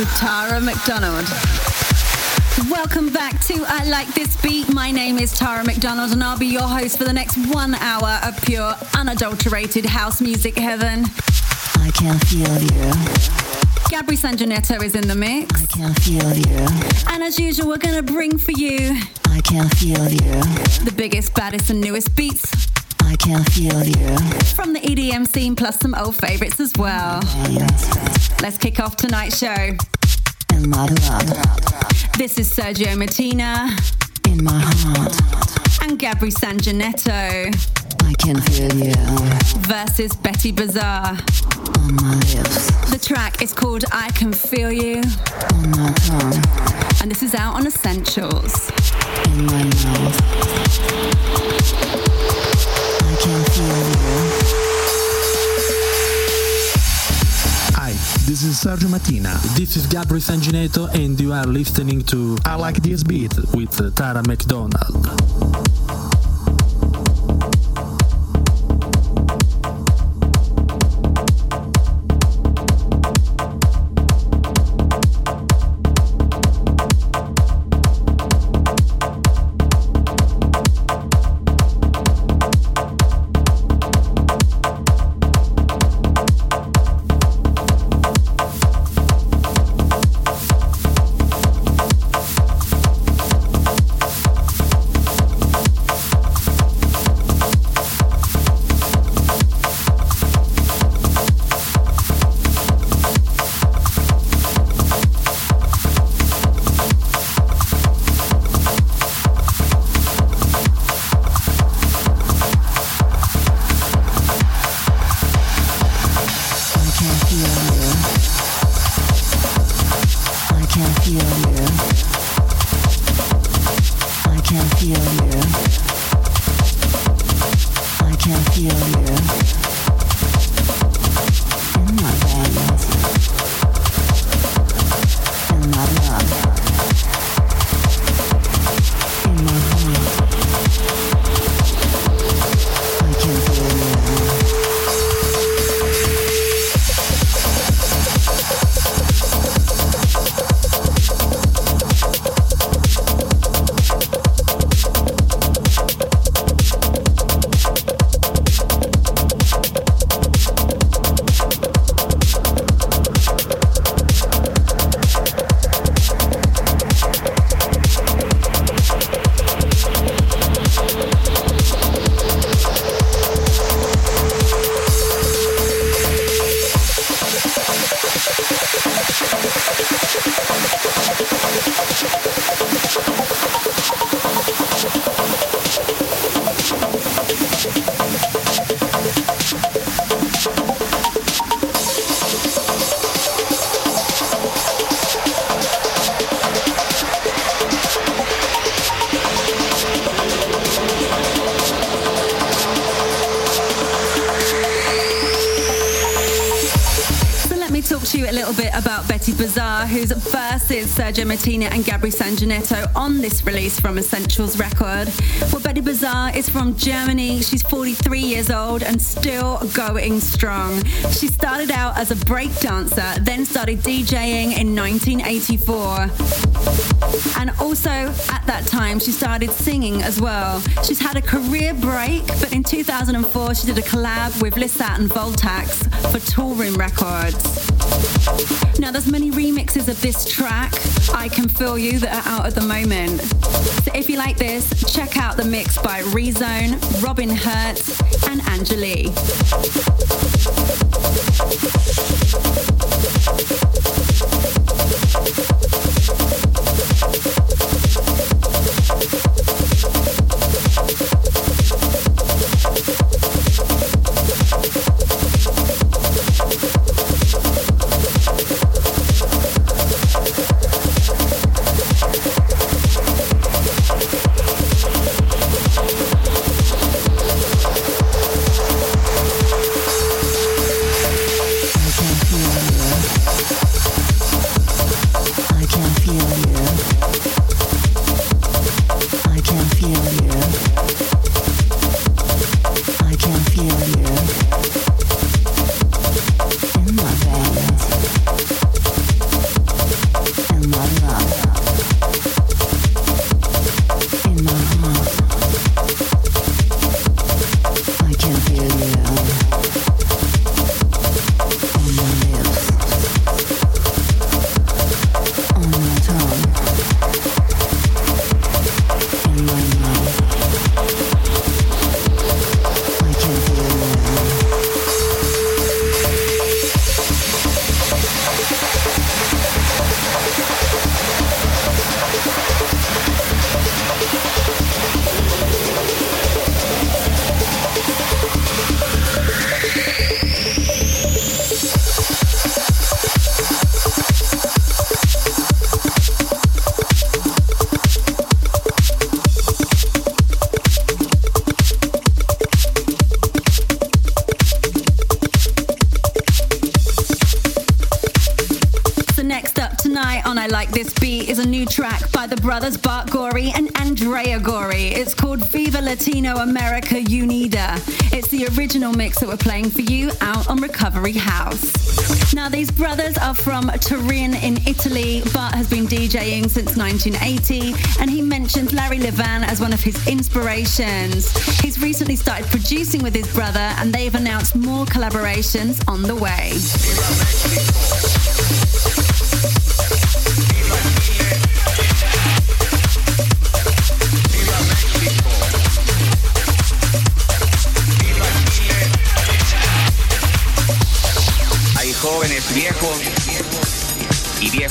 With Tara McDonald. Welcome back to I Like This Beat. My name is Tara McDonald and I'll be your host for the next one hour of pure, unadulterated house music heaven. I can feel you. Gabri Sangineto is in the mix. I can feel you. And as usual, we're going to bring for you I can feel you. the biggest, baddest, and newest beats I can feel you. from the EDM scene, plus some old favorites as well. Oh, Let's kick off tonight's show. Blood, This is Sergio Martina in my heart, and Gabri Sangineto I can feel you. versus Betty Bazaar. On my lips, The track is called I Can Feel You, on my tongue, and this is out on Essentials. in my mouth. This is Sergio Mattina. This is Gabri Sangineto and you are listening to I like this beat. with Tara McDonald. Talk to you a little bit about Betty Bazaar, who's versus Sergio Martina and Gabri Sangineto on this release from Essentials record. Well, Betty Bazaar is from Germany. She's 43 years old and still going strong. She started out as a break dancer, then started DJing in 1984. And also at that time, she started singing as well. She's had a career break, but in 2004, she did a collab with Lissat and Voltaxx for Toolroom Records. Now, there's many remixes of this track, I Can Feel You, that are out at the moment. So if you like this, check out the mix by Rezone, Robin Hertz, and Angelique. America Unida. It's the original mix that we're playing for you out on Recovery House. Now, these brothers are from Turin in Italy. Bart has been DJing since 1980 and he mentions Larry Levan as one of his inspirations. He's recently started producing with his brother and they've announced more collaborations on the way.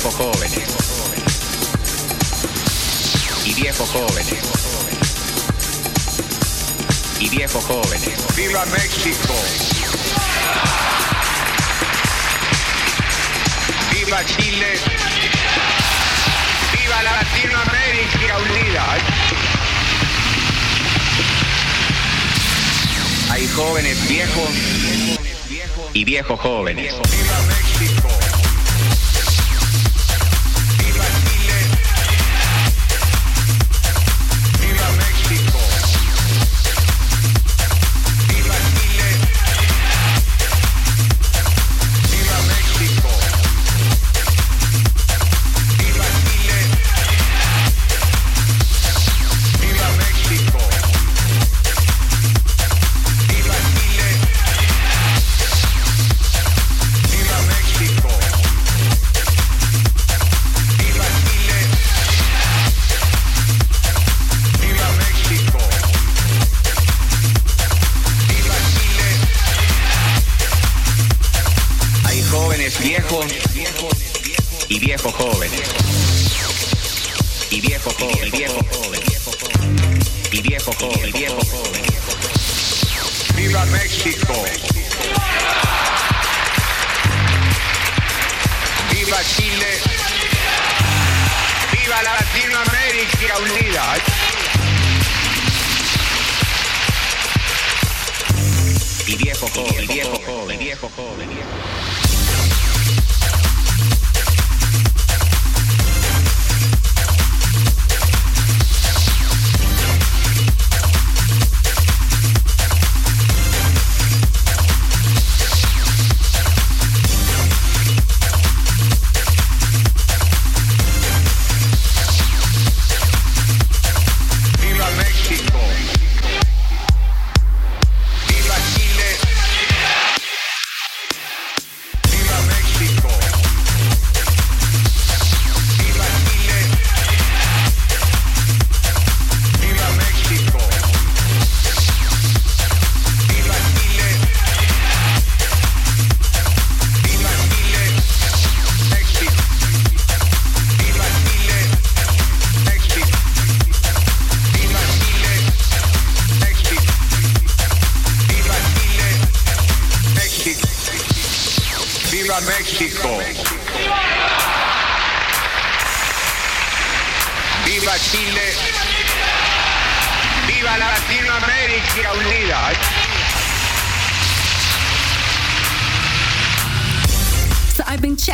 Viejos jóvenes. Y viejos jóvenes. Y viejos jóvenes. ¡Viva México! ¡Viva Chile! ¡Viva la Latinoamérica unida! Hay jóvenes viejos y viejos jóvenes.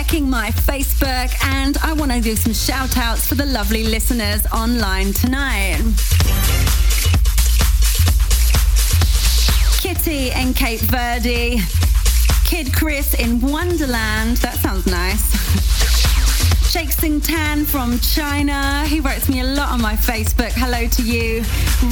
Checking my Facebook and I want to do some shout outs for the lovely listeners online tonight. Kitty in Cape Verde, Kid Chris in Wonderland, that sounds nice. Sheikh Sing Tan from China. He writes me a lot on my Facebook. Hello to you.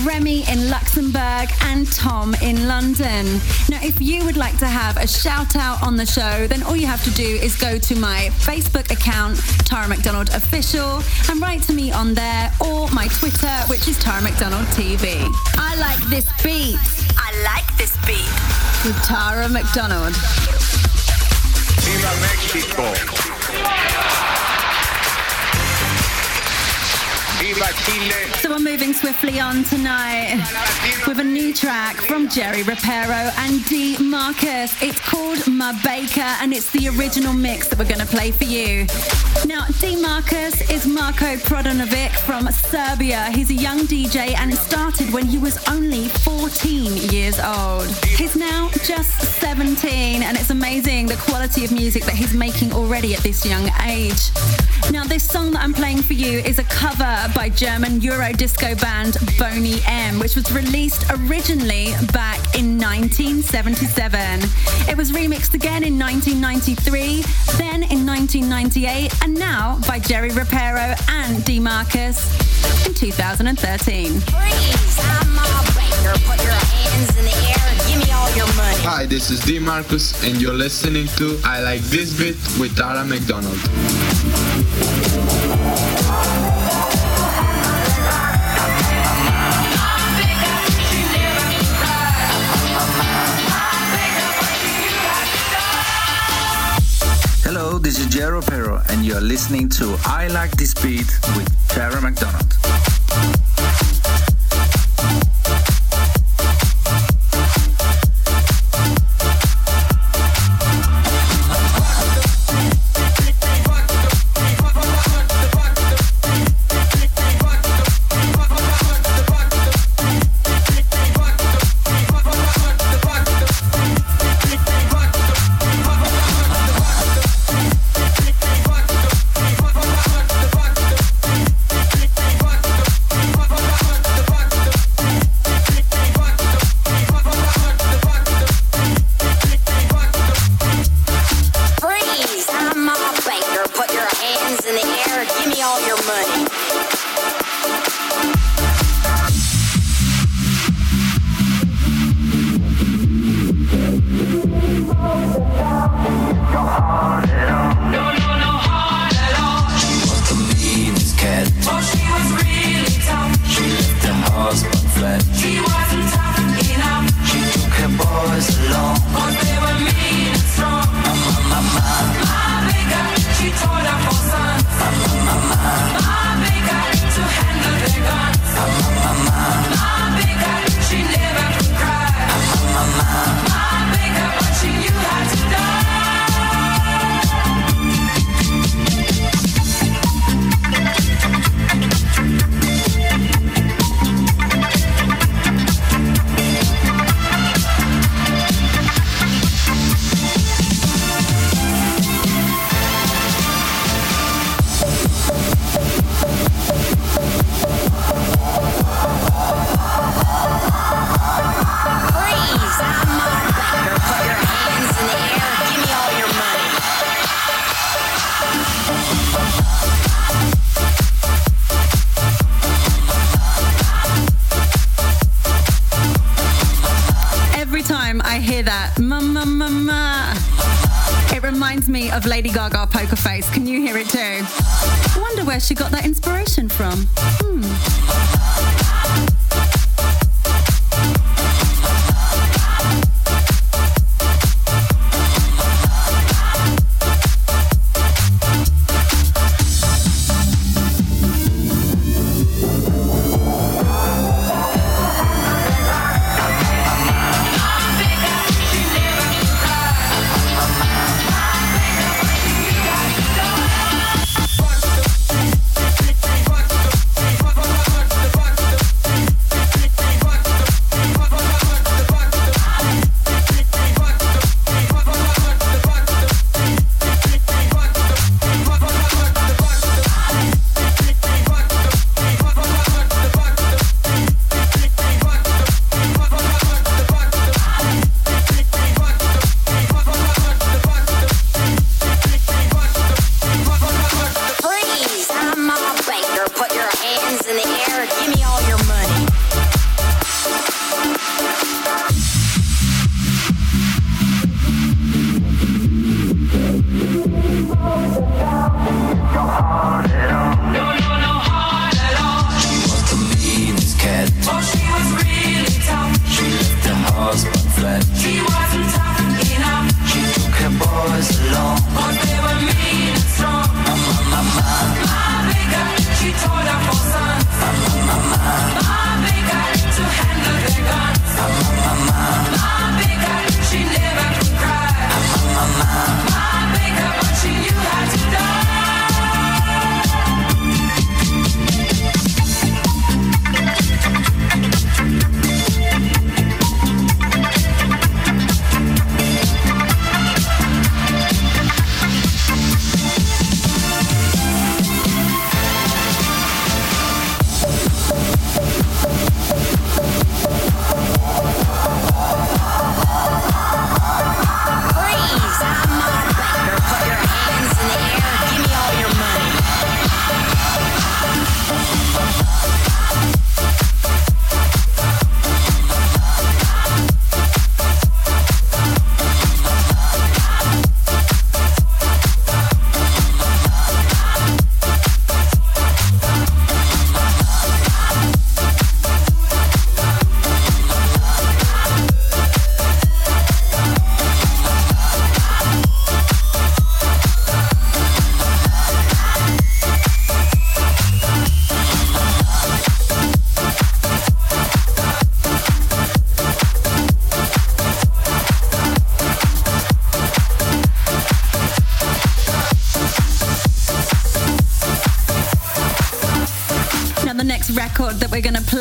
Remy in Luxembourg and Tom in London. Now, if you would like to have a shout out on the show, then all you have to do is go to my Facebook account, Tara McDonald Official, and write to me on there or my Twitter, which is Tara McDonald TV. I like this beat. I like this beat. With Tara McDonald. ¡Viva México! So we're moving swiftly on tonight with a new track from Jerry Ropero and D Marcus. It's called Ma Baker and it's the original mix that we're going to play for you. Now, D Marcus is Marko Prodanovic from Serbia. He's a young DJ and it started when he was only 14 years old. He's now just 17 and it's amazing the quality of music that he's making already at this young age. Now, this song that I'm playing for you is a cover by German Euro disco band Boney M, which was released originally back in 1977. It was remixed again in 1993, then in 1998, and now by Jerry Ropero and D Marcus in 2013. Freeze! I'm a baker. Put your hands in the air. Give me all your money. Hi, this is D Marcus, and you're listening to I Like This Bit with Tara McDonald. Jerry Ropero, and you're listening to I Like This Beat with Tara McDonald.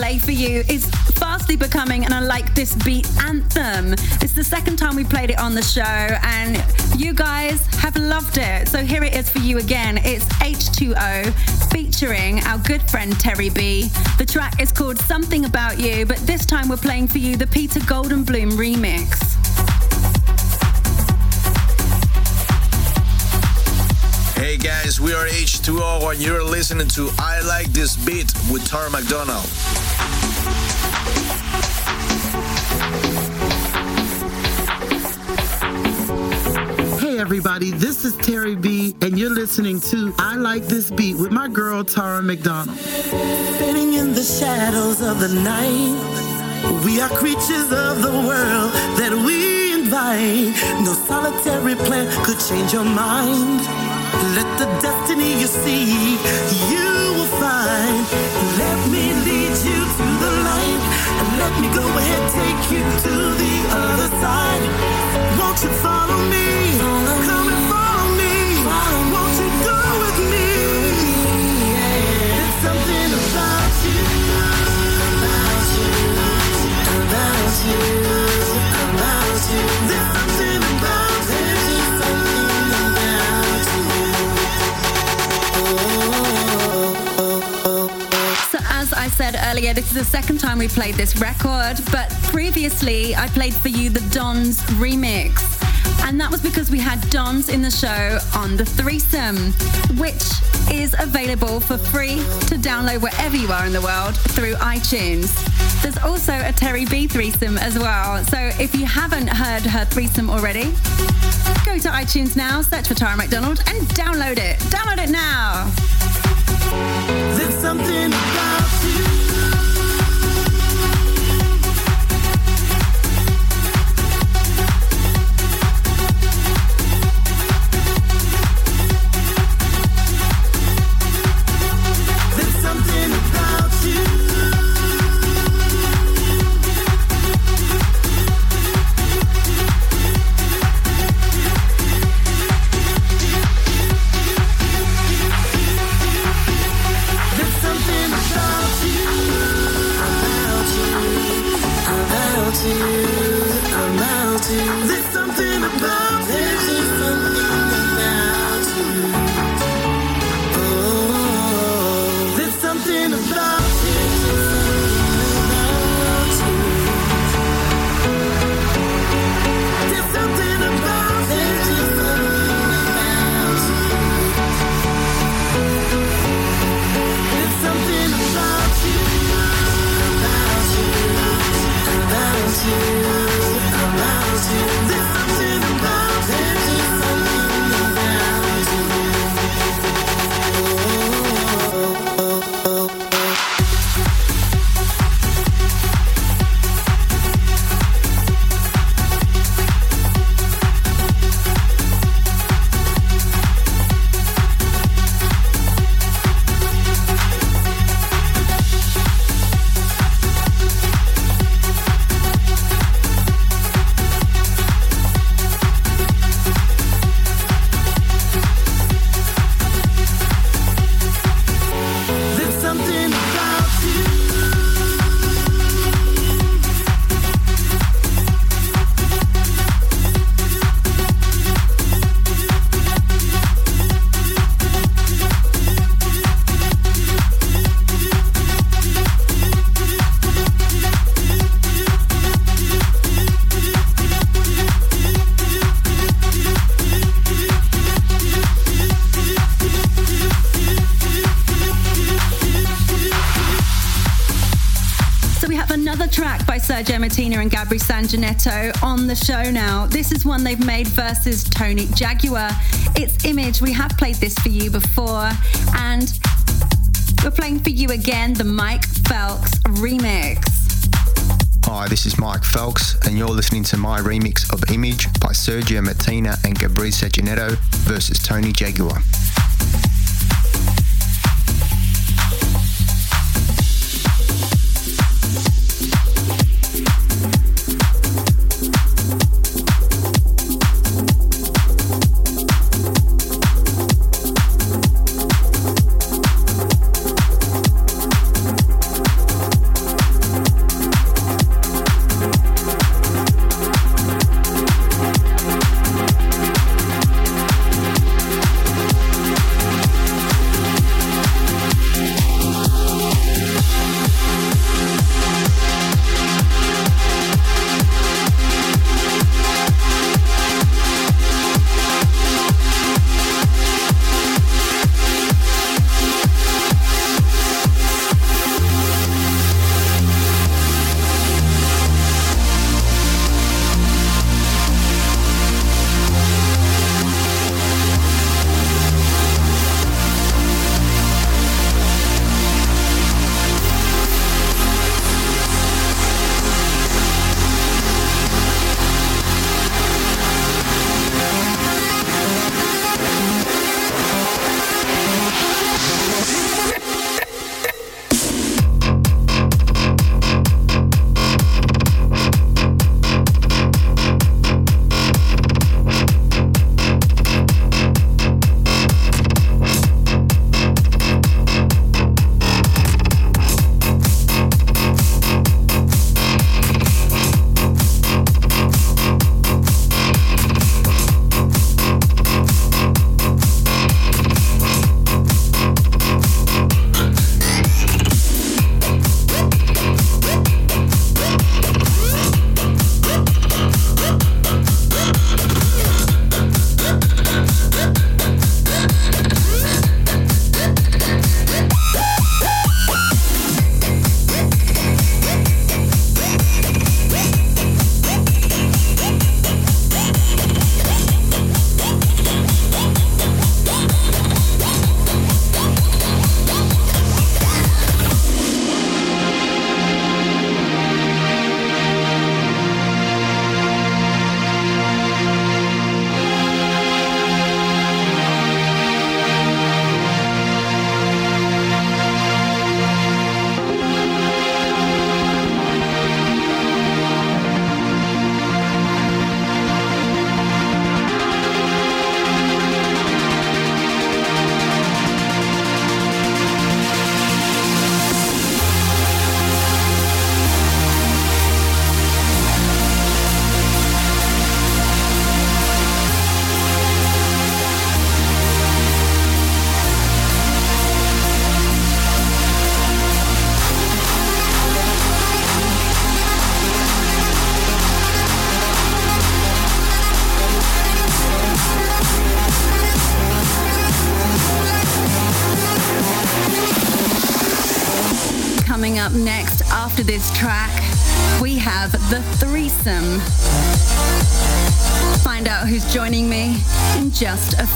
Play for you is fastly becoming an I Like This Beat anthem. It's the second time we played it on the show, and you guys have loved it. So here it is for you again. It's H2O featuring our good friend Terry B. The track is called Something About You, but this time we're playing for you the Peter Gelderblom remix. Hey guys, we are H2O and you're listening to I Like This Beat with Tara McDonald. Hey everybody, this is Terry B, and you're listening to I Like This Beat with my girl Tara McDonald. Sitting in the shadows of the night, we are creatures of the world that we invite. No solitary plan could change your mind. Let the destiny you see, you will find. Let me lead you to the let me go ahead take you to the other side. Won't you follow me? Come and follow me. Won't you go with me? There's something about you, about you, about you, about you. Said earlier, this is the second time we played this record, but previously I played for you the Dons remix. And that was because we had Dons in the show on the threesome, which is available for free to download wherever you are in the world through iTunes. There's also a Terry B threesome as well. So if you haven't heard her threesome already, go to iTunes now, search for Tara McDonald, and download it. Download it now. Something about Martina and Gabri Sangineto on the show now. This is one they've made versus Tony Jaguar. It's Image. We have played this for you before, and we're playing for you again the Mike Phelps remix. Hi, this is Mike Phelps, and you're listening to my remix of Image by Sergio Martina and Gabri Sangineto versus Tony Jaguar. Just a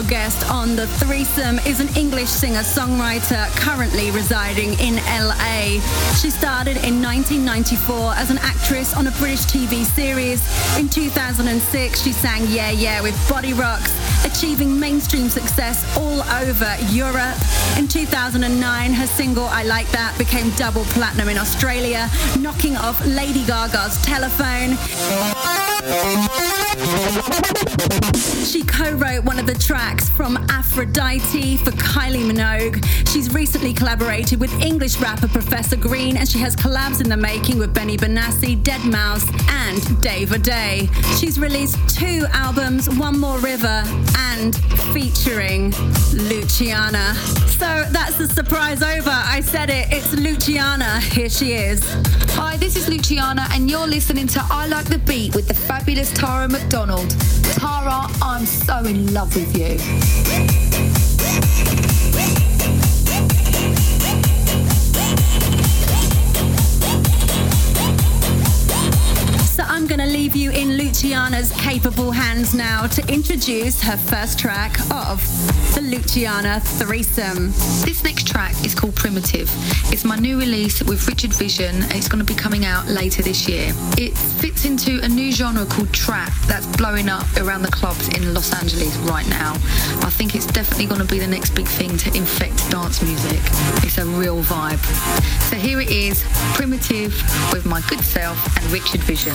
special guest on The Threesome is an English singer songwriter currently residing in LA. She started in 1994 as an actress on a British TV series. In 2006, she sang Yeah Yeah with Bodyrox, achieving mainstream success all over Europe. In 2009, her single I Like That became double platinum in Australia, knocking off Lady Gaga's Telephone. She co-wrote one of the tracks from Aphrodite for Kylie Minogue. She's recently collaborated with English rapper Professor Green and she has collabs in the making with Benny Benassi, Deadmau5 and Dave Audé. She's released two albums, One More River and featuring Luciana. So that's the surprise over. I said it, it's Luciana. Here she is. Hi, this is Luciana and you're listening to I Like the Beat with the fabulous Tara McDonald. Tara, I'm so in love with you. Leave you in Luciana's capable hands now to introduce her first track of the Luciana Threesome. This next track is called Primitive. It's my new release with Richard Vission and it's going to be coming out later this year. It fits into a new genre called trap that's blowing up around the clubs in Los Angeles right now. I think it's definitely going to be the next big thing to infect dance music. It's a real vibe. So here it is, Primitive with my good self and Richard Vission.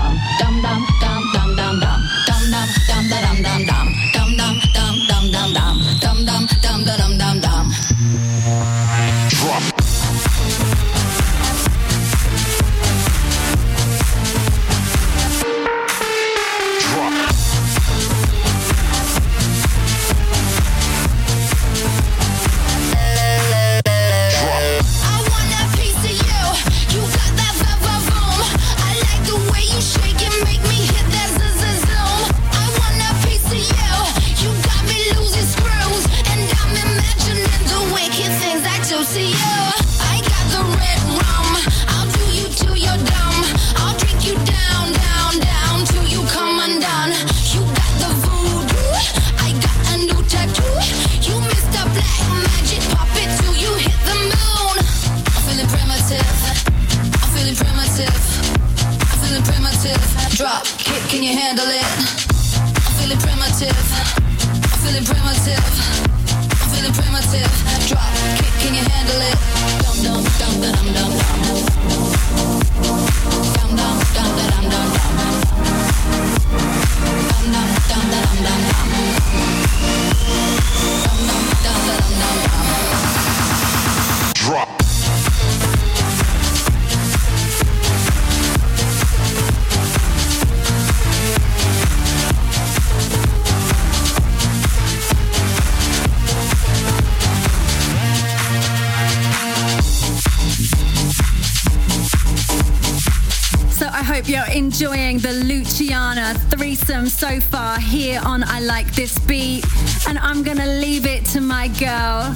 far here on I Like This Beat. And I'm to leave it to my girl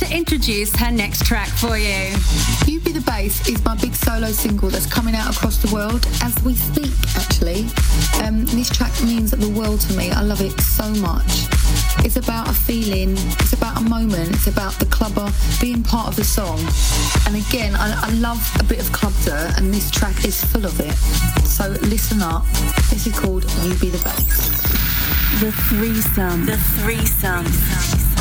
to introduce her next track for you. You Be the Bass is my big solo single that's coming out across the world as we speak, actually. Um, this track means the world to me. I love it so much. It's about a feeling, it's about a moment, it's about the clubber being part of the song. And again, I, I love a bit of club dirt, and this track is full of it. So listen up. This is called You Be the Bass. The threesome. The threesome.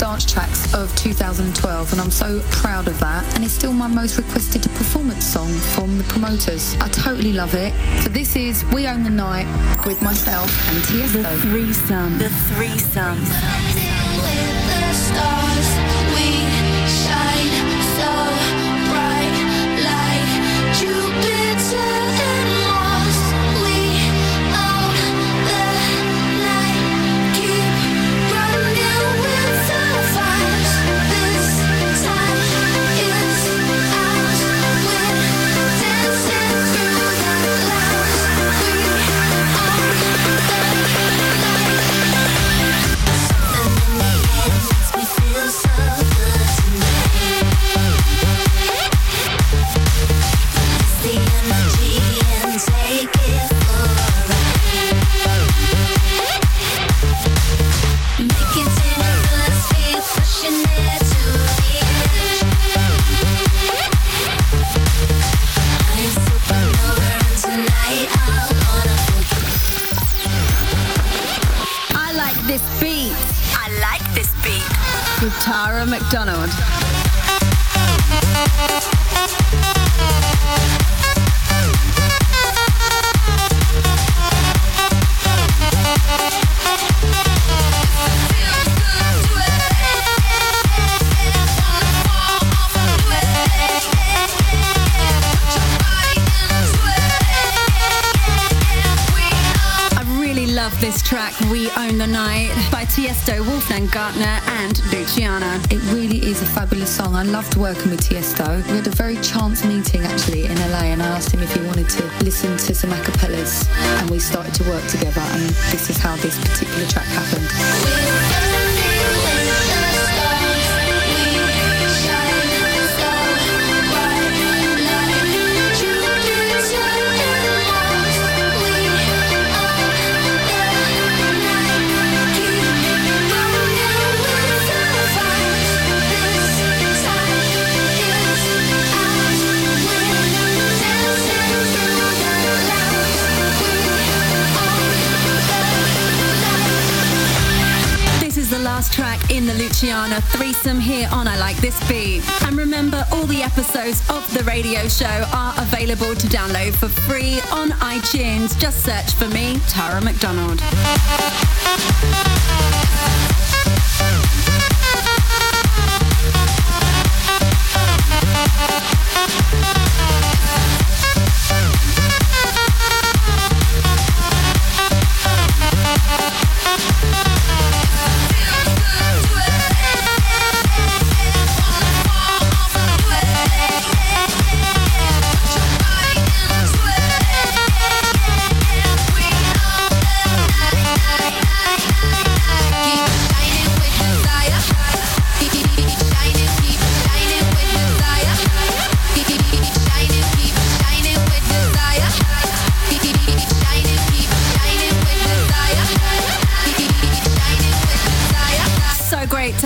Dance tracks of 2012, and I'm so proud of that. And it's still my most requested performance song from the promoters. I totally love it. So this is We Own the Night with myself and Tiesto. The threesome. The threesome. the stars, track, We Own the Night, by Tiesto, Wolfgang Gartner, and Luciana. It really is a fabulous song. I loved working with Tiesto. We had a very chance meeting actually in LA, and I asked him if he wanted to listen to some acapellas, and we started to work together. And this is how this particular track happened. In the Luciana threesome here on I Like This Beat. And remember, all the episodes of the radio show are available to download for free on iTunes. Just search for me, Tara McDonald.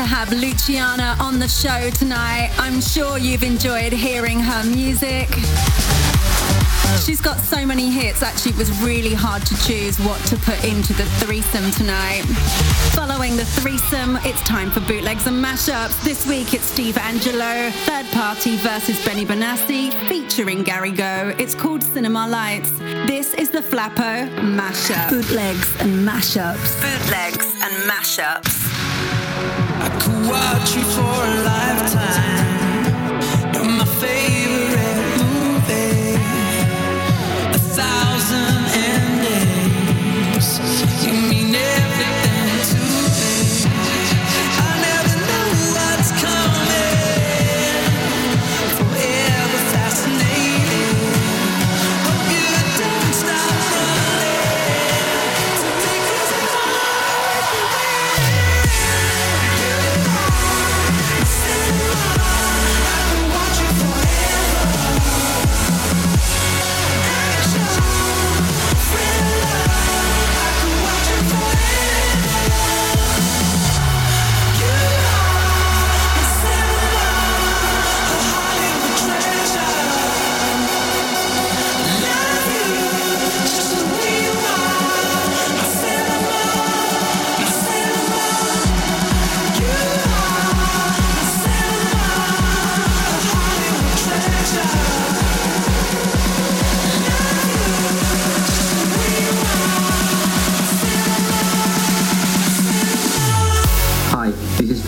Have Luciana on the show tonight. I'm sure you've enjoyed hearing her music. She's got so many hits, actually, it was really hard to choose what to put into the threesome tonight. Following the threesome, it's time for bootlegs and mashups. This week it's Steve Angello, Third Party versus Benny Benassi, featuring Gary Go. It's called Cinema Lights. This is the Flappo mashup. Bootlegs and mashups. Bootlegs and mashups. Could watch you for a lifetime. You're my favorite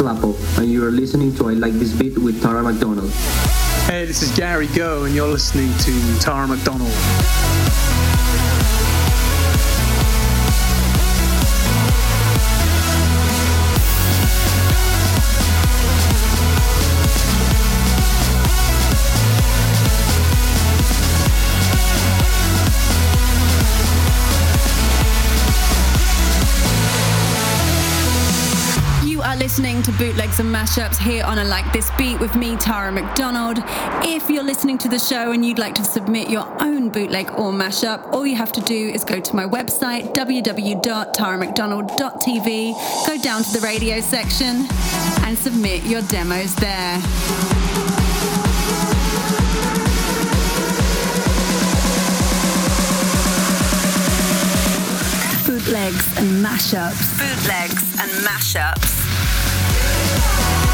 Marco, and you are listening to I Like This Beat with Tara McDonald. Hey, this is Gary Go, and you're listening to Tara McDonald. Bootlegs and mashups here on a Like This Beat with me, Tara McDonald. If you're listening to the show and you'd like to submit your own bootleg or mashup, all you have to do is go to my website, www.taramcdonald.tv, go down to the radio section, and submit your demos there. Bootlegs and mashups. Bootlegs and mashups. We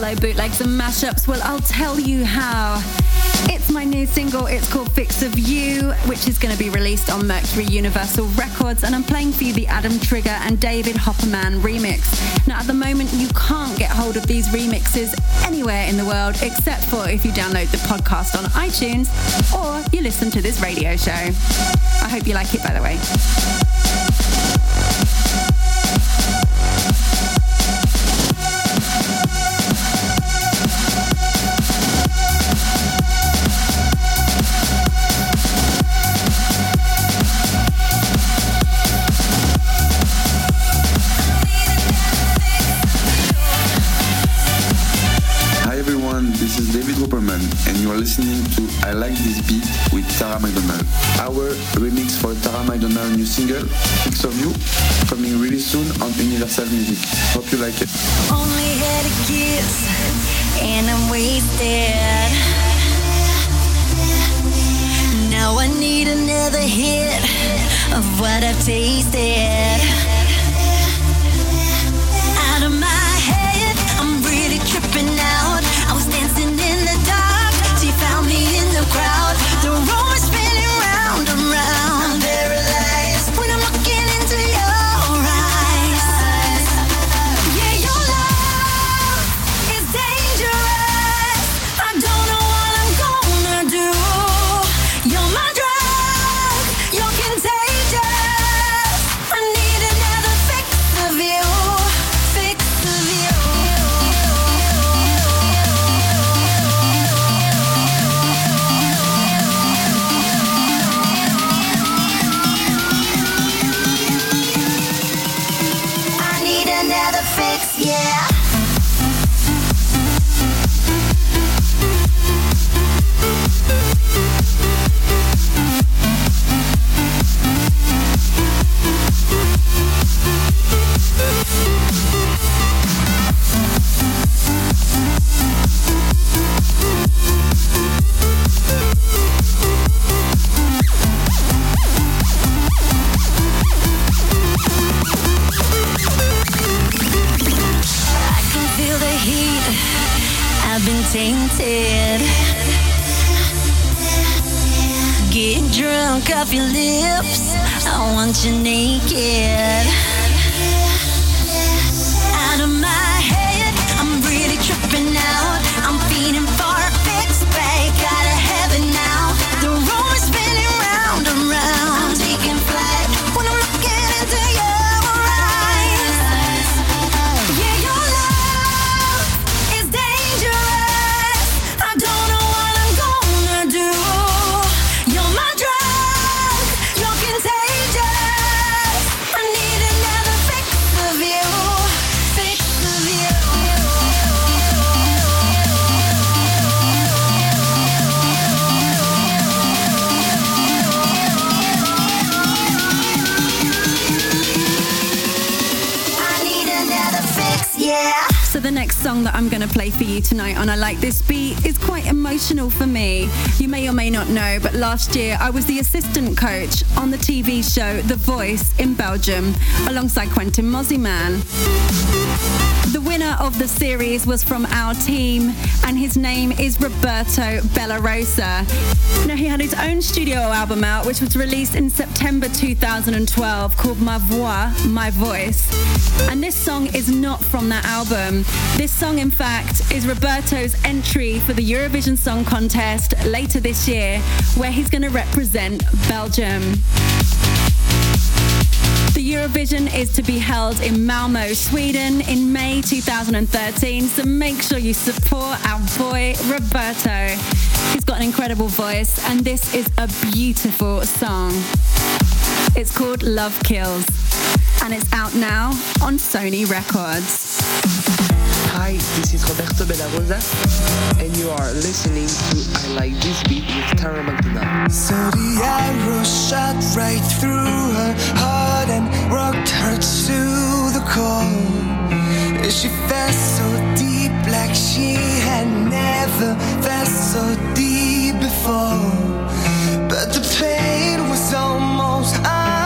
follow bootlegs and mashups? Well, I'll tell you how. It's my new single, it's called Fix of You, which is going to be released on Mercury Universal Records, and I'm playing for you the Adam Trigger and David Hopperman remix. Now, at the moment, you can't get hold of these remixes anywhere in the world except for if you download the podcast on iTunes or you listen to this radio show. I hope you like it, by the way. For Tara McDonald new single, Fix of You, coming really soon on Universal Music. Hope you like it. Only had a kiss and I'm wasted. Now I need another hit of what I've tasted. Like This Beat emotional for me. You may or may not know, but last year I was the assistant coach on the TV show The Voice in Belgium alongside Quentin Mosimann. The winner of the series was from our team, and his name is Roberto Bellarosa. Now, he had his own studio album out, which was released in September 2012, called Ma Voix, My Voice. And this song is not from that album. This song, in fact, is Roberto's entry for the Eurovision Song Contest later this year, where he's going to represent Belgium. The Eurovision is to be held in Malmo, Sweden in May 2013, so make sure you support our boy Roberto. He's got an incredible voice, and this is a beautiful song. It's called Love Kills, and it's out now on Sony Records. Hi, this is Roberto Bellarosa, and you are listening to I Like This Beat with Tara McDonald. So the arrow shot right through her heart and rocked her to the core. She fell so deep like she had never felt so deep before. But the pain was almost unbelievable.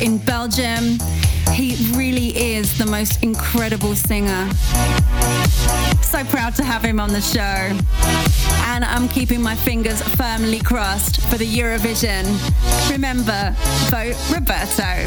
In Belgium. He really is the most incredible singer. So proud to have him on the show. And I'm keeping my fingers firmly crossed for the Eurovision. Remember, vote Roberto.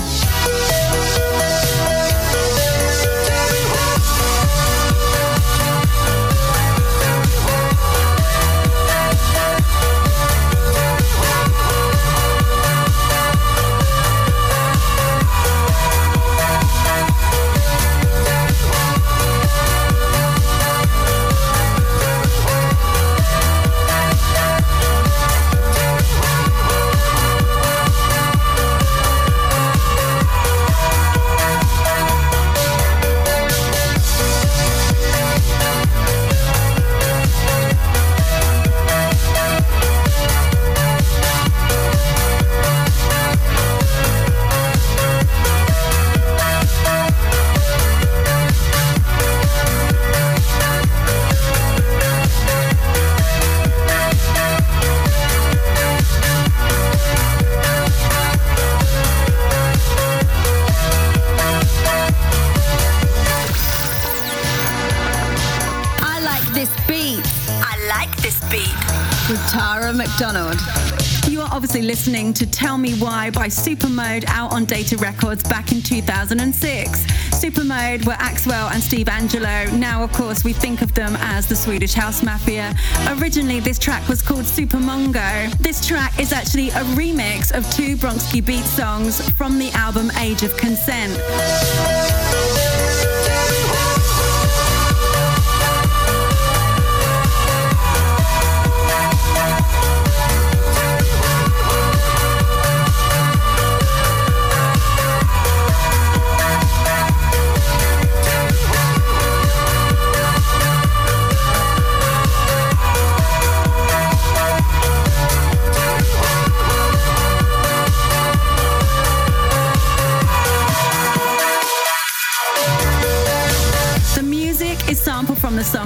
Listening to Tell Me Why by Supermode out on Data Records back in 2006. Supermode were Axwell and Steve Angello. Now, of course, we think of them as the Swedish House Mafia. Originally, this track was called Super Mongo. This track is actually a remix of two Bronski Beat songs from the album Age of Consent.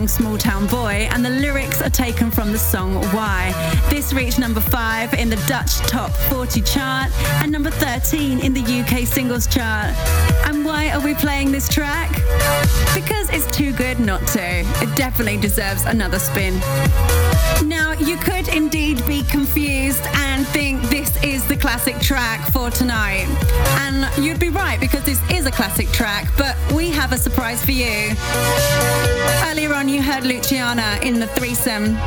Small Town Boy, and the lyrics are taken from the song Why. This reached number 5 in the Dutch Top 40 chart and number 13 in the UK singles chart. And why are we playing this track? Because it's too good not to. It definitely deserves another spin. Now, you could indeed be confused and think this is the classic track for tonight. And you'd be right because this is a classic track, but we have a surprise for you. Earlier on, you heard Luciana in the threesome,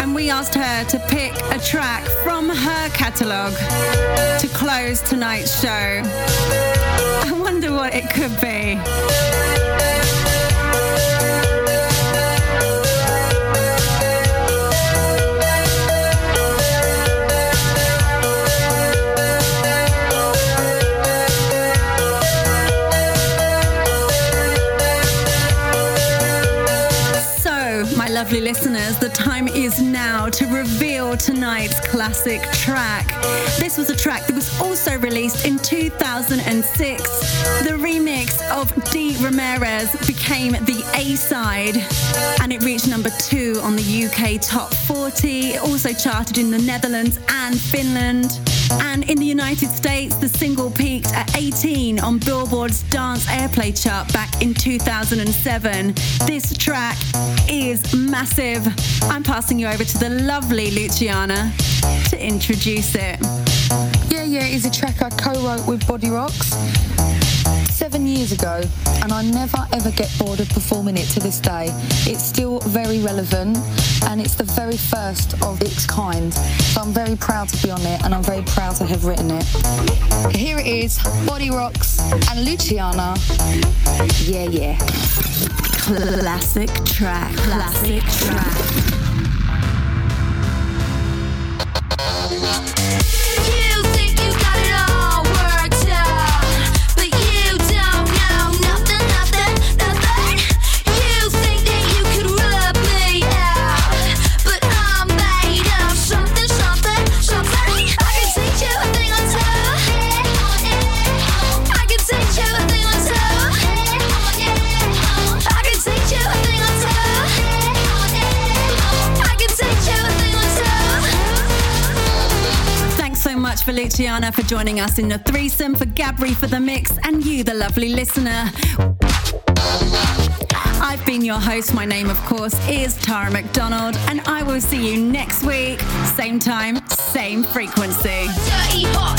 and we asked her to pick a track from her catalogue to close tonight's show. I wonder what it could be. Lovely listeners, the time is now to reveal tonight's classic track. This was a track that was also released in 2006. The remix of D. Ramirez became the A side and it reached number two on the UK Top 40. It also charted in the Netherlands and Finland. And in the United States, the single peaked at 18 on Billboard's Dance Airplay chart back in 2007. This track is massive. I'm passing you over to the lovely Luciana to introduce it. Yeah, yeah, is a track I co-wrote with Bodyrox seven years ago, and I never ever get bored of performing it to this day. It's still very relevant, and it's the very first of its kind. So I'm very proud to be on it, and I'm very proud to have written it. Here it is, Bodyrox and Luciana. Yeah, yeah. Classic track. Classic track. For Luciana for joining us in the threesome, for Gabri for the mix, and you, the lovely listener. I've been your host. My name, of course, is Tara McDonald, and I will see you next week, same time, same frequency. Dirty hot